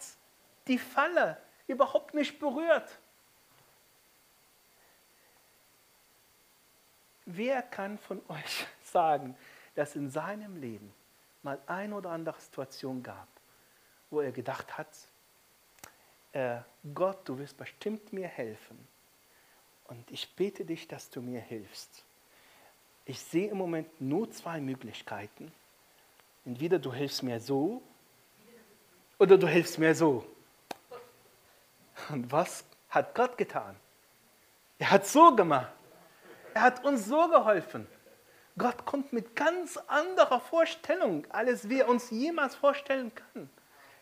die Falle überhaupt nicht berührt. Wer kann von euch sagen, dass in seinem Leben mal eine oder andere Situation gab, wo er gedacht hat, äh, Gott, du wirst bestimmt mir helfen. Und ich bete dich, dass du mir hilfst. Ich sehe im Moment nur zwei Möglichkeiten. Entweder du hilfst mir so oder du hilfst mir so. Und was hat Gott getan? Er hat so gemacht. Er hat uns so geholfen. Gott kommt mit ganz anderer Vorstellung, als wir uns jemals vorstellen können.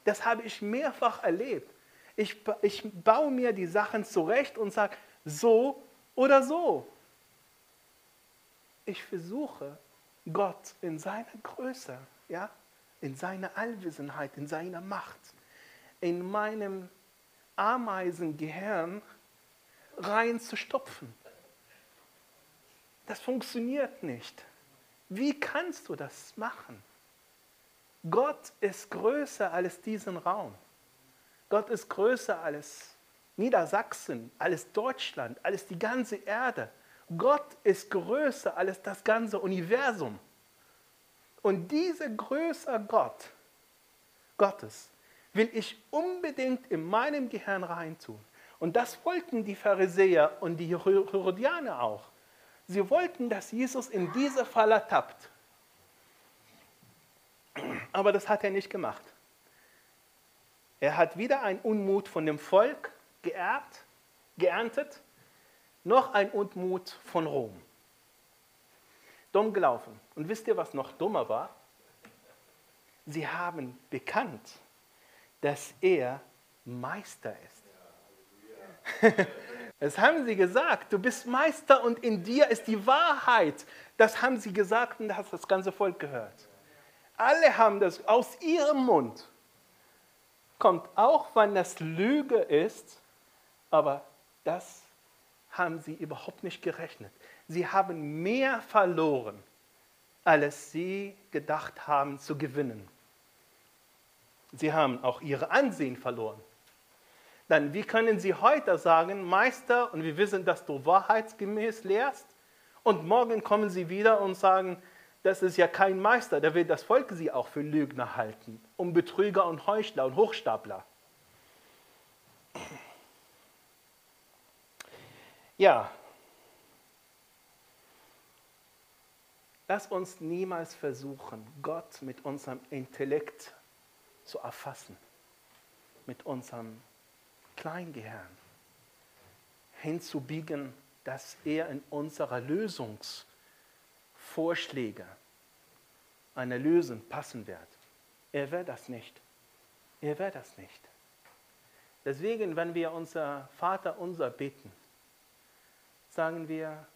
Das habe ich mehrfach erlebt. Ich, ich baue mir die Sachen zurecht und sage, so oder so. Ich versuche, Gott in seiner Größe, ja, in seiner Allwissenheit, in seiner Macht, in meinem Ameisengehirn reinzustopfen. Das funktioniert nicht. Wie kannst du das machen? Gott ist größer als diesen Raum. Gott ist größer als Niedersachsen, als Deutschland, als die ganze Erde. Gott ist größer als das ganze Universum. Und dieser größere Gott, Gottes, will ich unbedingt in meinem Gehirn reintun. Und das wollten die Pharisäer und die Herodianer auch. Sie wollten, dass Jesus in diese Falle tappt. Aber das hat er nicht gemacht. Er hat wieder einen Unmut von dem Volk geerbt, geerntet, noch ein Unmut von Rom. Dumm gelaufen. Und wisst ihr, was noch dummer war? Sie haben bekannt, dass er Meister ist. Das haben sie gesagt. Du bist Meister und in dir ist die Wahrheit. Das haben sie gesagt und das hat das ganze Volk gehört. Alle haben das aus ihrem Mund. Kommt auch, wenn das Lüge ist, aber das haben sie überhaupt nicht gerechnet. Sie haben mehr verloren, als sie gedacht haben zu gewinnen. Sie haben auch ihr Ansehen verloren. Dann, wie können Sie heute sagen, Meister, und wir wissen, dass du wahrheitsgemäß lehrst, und morgen kommen Sie wieder und sagen, das ist ja kein Meister, der will das Volk Sie auch für Lügner halten, um Betrüger und Heuchler und Hochstapler. Ja, lass uns niemals versuchen, Gott mit unserem Intellekt zu erfassen, mit unserem Kleingehirn hinzubiegen, dass er in unserer Lösungsvorschläge einer Lösung passen wird. Er wird das nicht. Er wird das nicht. Deswegen, wenn wir unser Vater unser beten, sagen wir,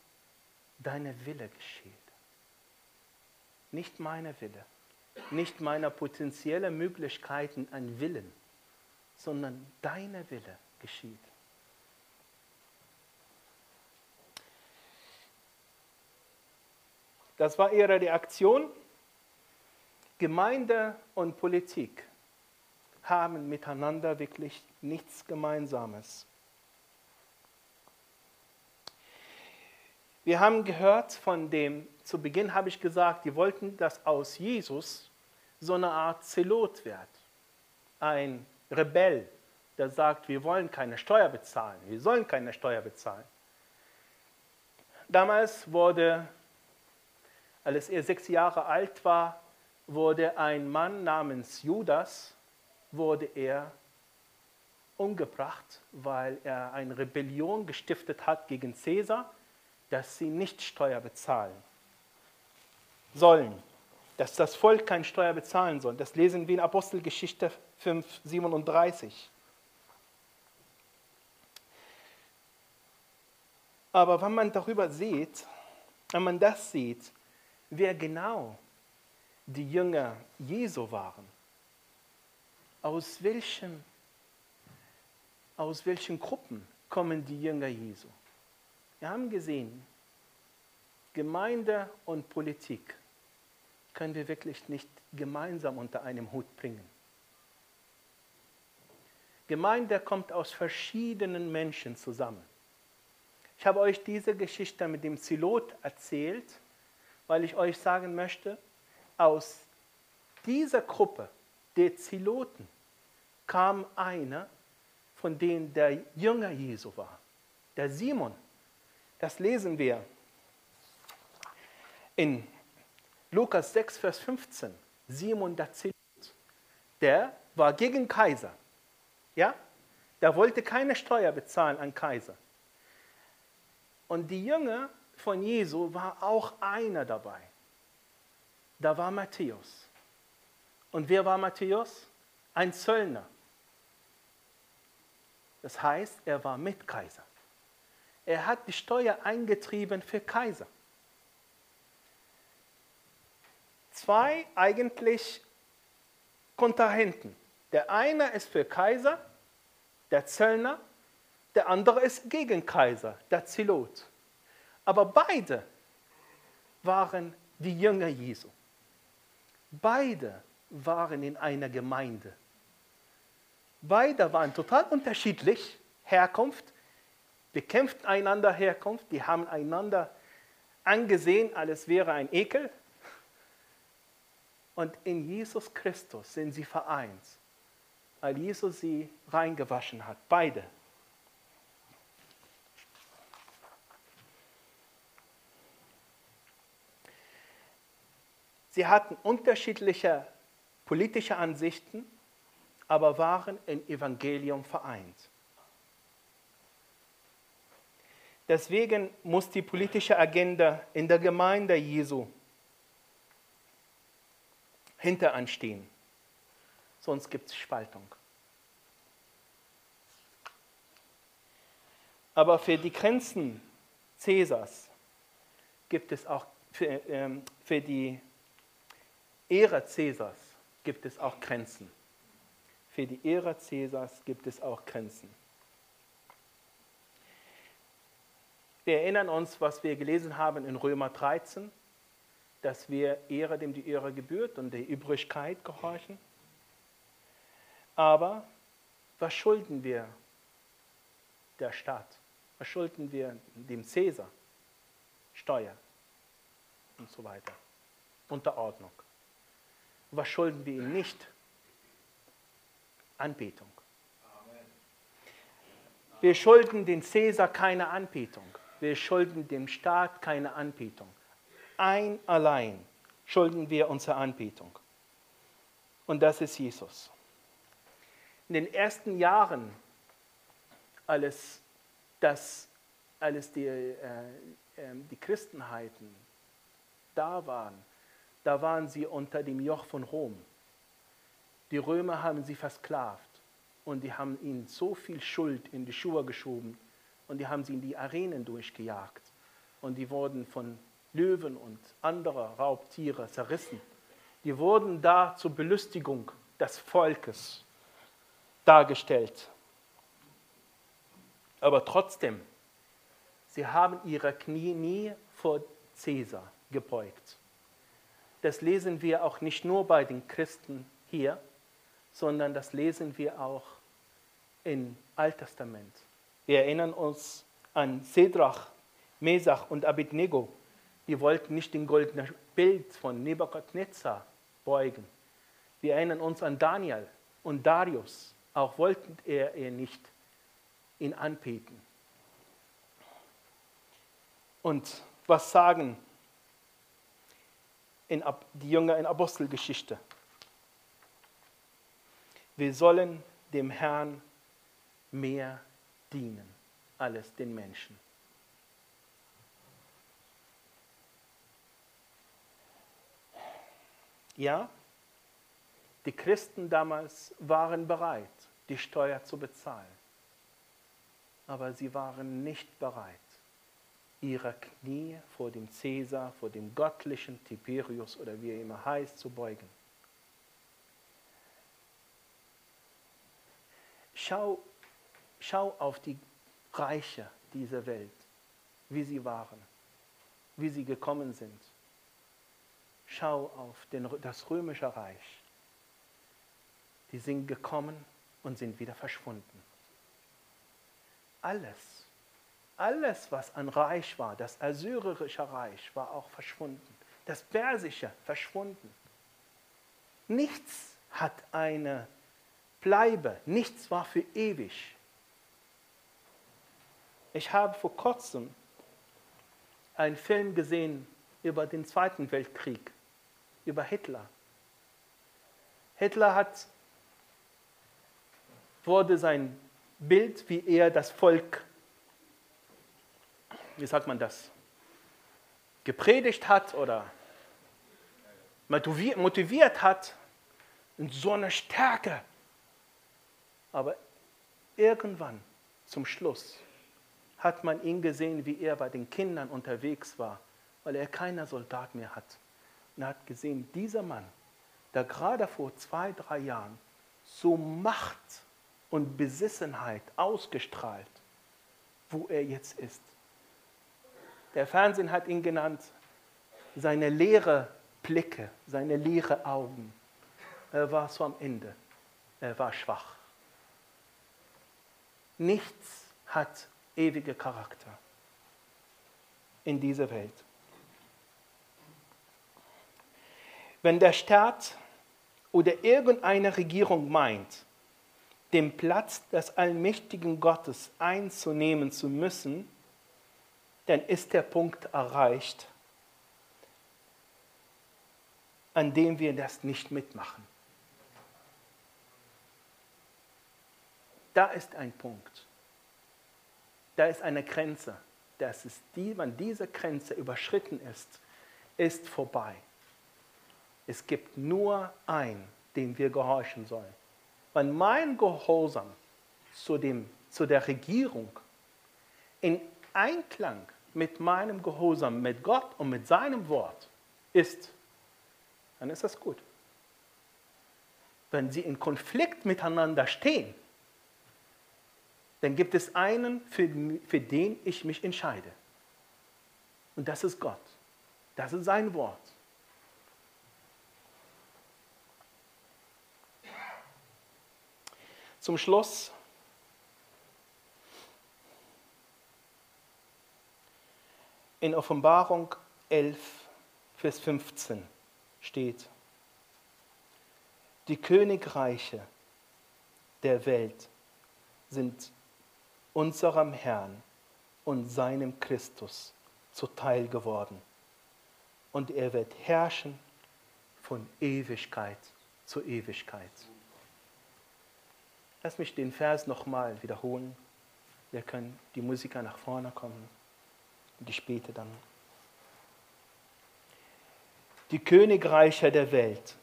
deine Wille geschieht. Nicht meine Wille, nicht meiner potenziellen Möglichkeiten an Willen, sondern deiner Wille geschieht. Das war ihre Reaktion. Gemeinde und Politik haben miteinander wirklich nichts Gemeinsames. Wir haben gehört von dem, zu Beginn habe ich gesagt, die wollten, dass aus Jesus so eine Art Zelot wird. Ein Rebell, der sagt, wir wollen keine Steuer bezahlen, wir sollen keine Steuer bezahlen. Damals wurde, als er sechs Jahre alt war, wurde ein Mann namens Judas, wurde er umgebracht, weil er eine Rebellion gestiftet hat gegen Caesar dass sie nicht Steuer bezahlen sollen, dass das Volk keine Steuer bezahlen soll. Das lesen wir in Apostelgeschichte 5, 37. Aber wenn man darüber sieht, wenn man das sieht, wer genau die Jünger Jesu waren, aus welchen, aus welchen Gruppen kommen die Jünger Jesu? Wir haben gesehen, Gemeinde und Politik können wir wirklich nicht gemeinsam unter einem Hut bringen. Gemeinde kommt aus verschiedenen Menschen zusammen. Ich habe euch diese Geschichte mit dem Zilot erzählt, weil ich euch sagen möchte, aus dieser Gruppe der Ziloten kam einer, von denen der Jünger Jesu war, der Simon. Das lesen wir in Lukas 6, Vers 15. Simon Zelut, der war gegen Kaiser. Ja? Der wollte keine Steuer bezahlen an Kaiser. Und die Jünger von Jesu war auch einer dabei. Da war Matthäus. Und wer war Matthäus? Ein Zöllner. Das heißt, er war mit Kaiser. Er hat die Steuer eingetrieben für Kaiser. Zwei eigentlich Kontrahenten. Der eine ist für Kaiser, der Zöllner, der andere ist gegen Kaiser, der Zilot. Aber beide waren die Jünger Jesu. Beide waren in einer Gemeinde. Beide waren total unterschiedlich, Herkunft, bekämpften einander Herkunft, die haben einander angesehen, als wäre ein Ekel. Und in Jesus Christus sind sie vereint, weil Jesus sie reingewaschen hat, beide. Sie hatten unterschiedliche politische Ansichten, aber waren im Evangelium vereint. Deswegen muss die politische Agenda in der Gemeinde Jesu hinteranstehen. Sonst gibt es Spaltung. Aber für die Grenzen Cäsars gibt es auch, für, ähm, für die Ehre Cäsars gibt es auch Grenzen. Für die Ehre Cäsars gibt es auch Grenzen. Wir erinnern uns, was wir gelesen haben in Römer 13, dass wir Ehre dem die Ehre gebührt und der Übrigkeit gehorchen. Aber was schulden wir der Staat? Was schulden wir dem Cäsar? Steuer und so weiter. Unterordnung. Was schulden wir ihm nicht? Anbetung. Wir schulden den Cäsar keine Anbetung. Wir schulden dem Staat keine Anbetung. Ein allein schulden wir unsere Anbetung. Und das ist Jesus. In den ersten Jahren, als, das, als die, äh, äh, die Christenheiten da waren, da waren sie unter dem Joch von Rom. Die Römer haben sie versklavt und die haben ihnen so viel Schuld in die Schuhe geschoben, und die haben sie in die Arenen durchgejagt. Und die wurden von Löwen und anderen Raubtiere zerrissen. Die wurden da zur Belustigung des Volkes dargestellt. Aber trotzdem, sie haben ihre Knie nie vor Caesar gebeugt. Das lesen wir auch nicht nur bei den Christen hier, sondern das lesen wir auch im Alttestament. Wir erinnern uns an Sedrach, Mesach und Abednego. Die wollten nicht den goldenen Bild von Nebuchadnezzar beugen. Wir erinnern uns an Daniel und Darius. Auch wollten er, er nicht ihn anbeten. Und was sagen die Jünger in Apostelgeschichte? Wir sollen dem Herrn mehr dienen, als den Menschen. Ja, die Christen damals waren bereit, die Steuer zu bezahlen, aber sie waren nicht bereit, ihre Knie vor dem Cäsar, vor dem göttlichen Tiberius oder wie er immer heißt, zu beugen. Schau, schau auf die Reiche dieser Welt, wie sie waren, wie sie gekommen sind. Schau auf den, das römische Reich. Die sind gekommen und sind wieder verschwunden. Alles, alles, was an Reich war, das assyrische Reich war auch verschwunden. Das persische verschwunden. Nichts hat eine Bleibe, nichts war für ewig. Ich habe vor kurzem einen Film gesehen über den Zweiten Weltkrieg, über Hitler. Hitler hat, wurde sein Bild, wie er das Volk, wie sagt man das, gepredigt hat oder motiviert hat, in so einer Stärke. Aber irgendwann zum Schluss hat man ihn gesehen, wie er bei den Kindern unterwegs war, weil er keiner Soldat mehr hat. Und er hat gesehen, dieser Mann, der gerade vor zwei, drei Jahren so Macht und Besessenheit ausgestrahlt, wo er jetzt ist. Der Fernsehen hat ihn genannt, seine leere Blicke, seine leere Augen. Er war so am Ende. Er war schwach. Nichts hat ewige Charakter in dieser Welt. Wenn der Staat oder irgendeine Regierung meint, den Platz des allmächtigen Gottes einzunehmen zu müssen, dann ist der Punkt erreicht, an dem wir das nicht mitmachen. Da ist ein Punkt. Da ist eine Grenze. Das ist die, wenn diese Grenze überschritten ist, ist vorbei. Es gibt nur einen, dem wir gehorchen sollen. Wenn mein Gehorsam zu, dem, zu der Regierung in Einklang mit meinem Gehorsam mit Gott und mit seinem Wort ist, dann ist das gut. Wenn sie in Konflikt miteinander stehen, dann gibt es einen, für, für den ich mich entscheide. Und das ist Gott. Das ist sein Wort. Zum Schluss in Offenbarung 11, Vers 15 steht, die Königreiche der Welt sind unserem Herrn und seinem Christus zuteil geworden. Und er wird herrschen von Ewigkeit zu Ewigkeit. Lass mich den Vers nochmal wiederholen. Wir können die Musiker nach vorne kommen und die später dann. Die Königreiche der Welt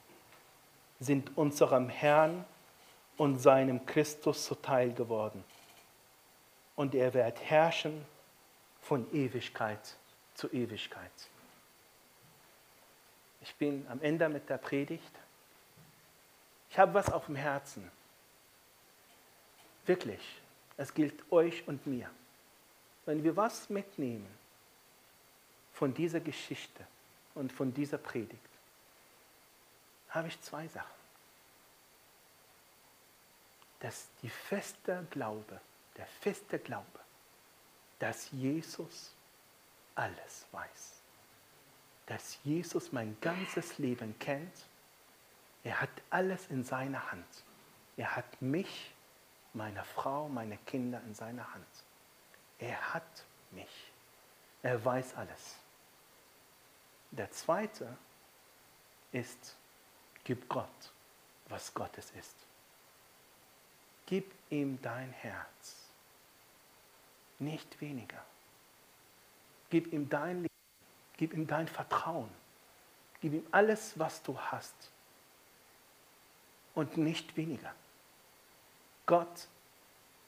sind unserem Herrn und seinem Christus zuteil geworden und er wird herrschen von Ewigkeit zu Ewigkeit. Ich bin am Ende mit der Predigt. Ich habe was auf dem Herzen. Wirklich, es gilt euch und mir. Wenn wir was mitnehmen von dieser Geschichte, und von dieser Predigt habe ich zwei Sachen. Dass die feste Glaube, der feste Glaube, dass Jesus alles weiß. Dass Jesus mein ganzes Leben kennt. Er hat alles in seiner Hand. Er hat mich, meine Frau, meine Kinder in seiner Hand. Er hat mich. Er weiß alles. Der zweite ist, gib Gott, was Gottes ist. Gib ihm dein Herz, nicht weniger. Gib ihm dein Leben, gib ihm dein Vertrauen, gib ihm alles, was du hast und nicht weniger. Gott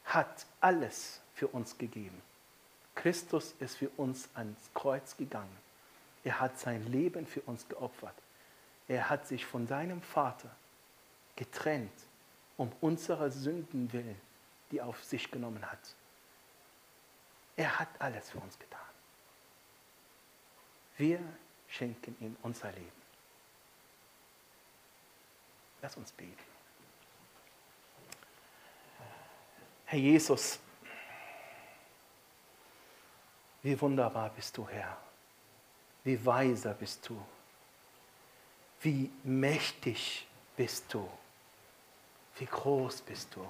hat alles für uns gegeben. Christus ist für uns ans Kreuz gegangen. Er hat sein Leben für uns geopfert. Er hat sich von seinem Vater getrennt, um unsere Sünden willen, die auf sich genommen hat. Er hat alles für uns getan. Wir schenken ihm unser Leben. Lass uns beten. Herr Jesus, wie wunderbar bist du, Herr. Wie weiser bist du. Wie mächtig bist du. Wie groß bist du.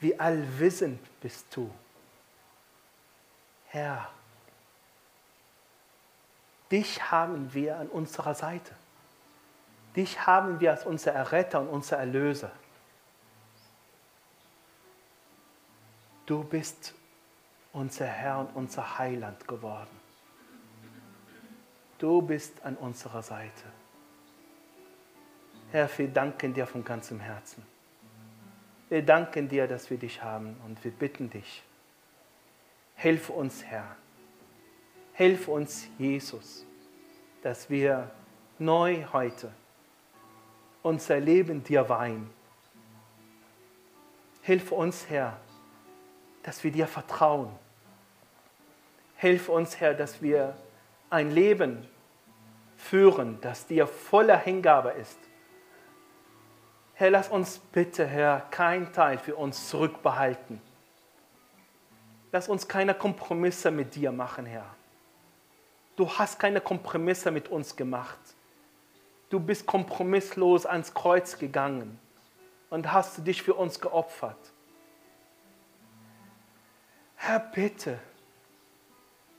Wie allwissend bist du. Herr, dich haben wir an unserer Seite. Dich haben wir als unser Erretter und unser Erlöser. Du bist unser Herr und unser Heiland geworden. Du bist an unserer Seite. Herr, wir danken dir von ganzem Herzen. Wir danken dir, dass wir dich haben und wir bitten dich. Hilf uns, Herr. Hilf uns, Jesus, dass wir neu heute unser Leben dir weihen. Hilf uns, Herr, dass wir dir vertrauen Hilf uns, Herr, dass wir ein Leben führen, das dir voller Hingabe ist. Herr, lass uns bitte, Herr, kein Teil für uns zurückbehalten. Lass uns keine Kompromisse mit dir machen, Herr. Du hast keine Kompromisse mit uns gemacht. Du bist kompromisslos ans Kreuz gegangen und hast dich für uns geopfert. Herr, bitte,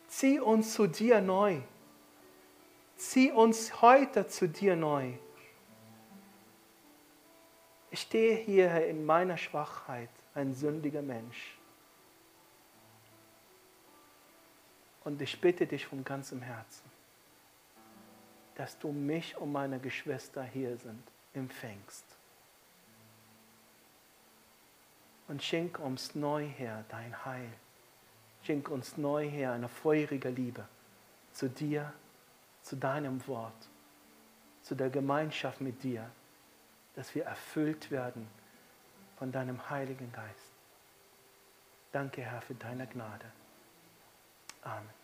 Zieh uns zu dir neu. Zieh uns heute zu dir neu. Ich stehe hier in meiner Schwachheit, ein sündiger Mensch. Und ich bitte dich von ganzem Herzen, dass du mich und meine Geschwister hier sind, empfängst. Und schenk uns neu her dein Heil. Schenk uns neu, Herr, eine feurige Liebe zu dir, zu deinem Wort, zu der Gemeinschaft mit dir, dass wir erfüllt werden von deinem Heiligen Geist. Danke, Herr, für deine Gnade. Amen.